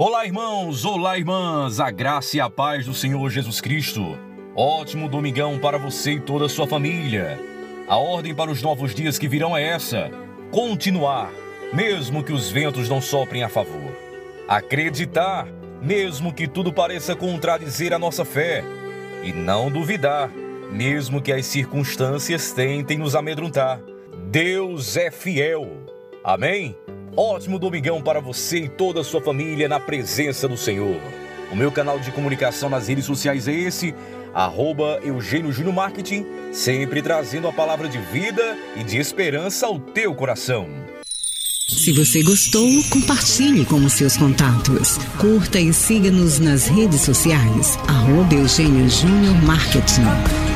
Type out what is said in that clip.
Olá, irmãos! Olá, irmãs! A graça e a paz do Senhor Jesus Cristo. Ótimo domingão para você e toda a sua família. A ordem para os novos dias que virão é essa: continuar, mesmo que os ventos não soprem a favor. Acreditar, mesmo que tudo pareça contradizer a nossa fé. E não duvidar, mesmo que as circunstâncias tentem nos amedrontar. Deus é fiel. Amém? Ótimo domingão para você e toda a sua família na presença do Senhor. O meu canal de comunicação nas redes sociais é esse, arroba Eugênio Júnior Marketing, sempre trazendo a palavra de vida e de esperança ao teu coração. Se você gostou, compartilhe com os seus contatos. Curta e siga-nos nas redes sociais, arroba Eugênio Júnior Marketing.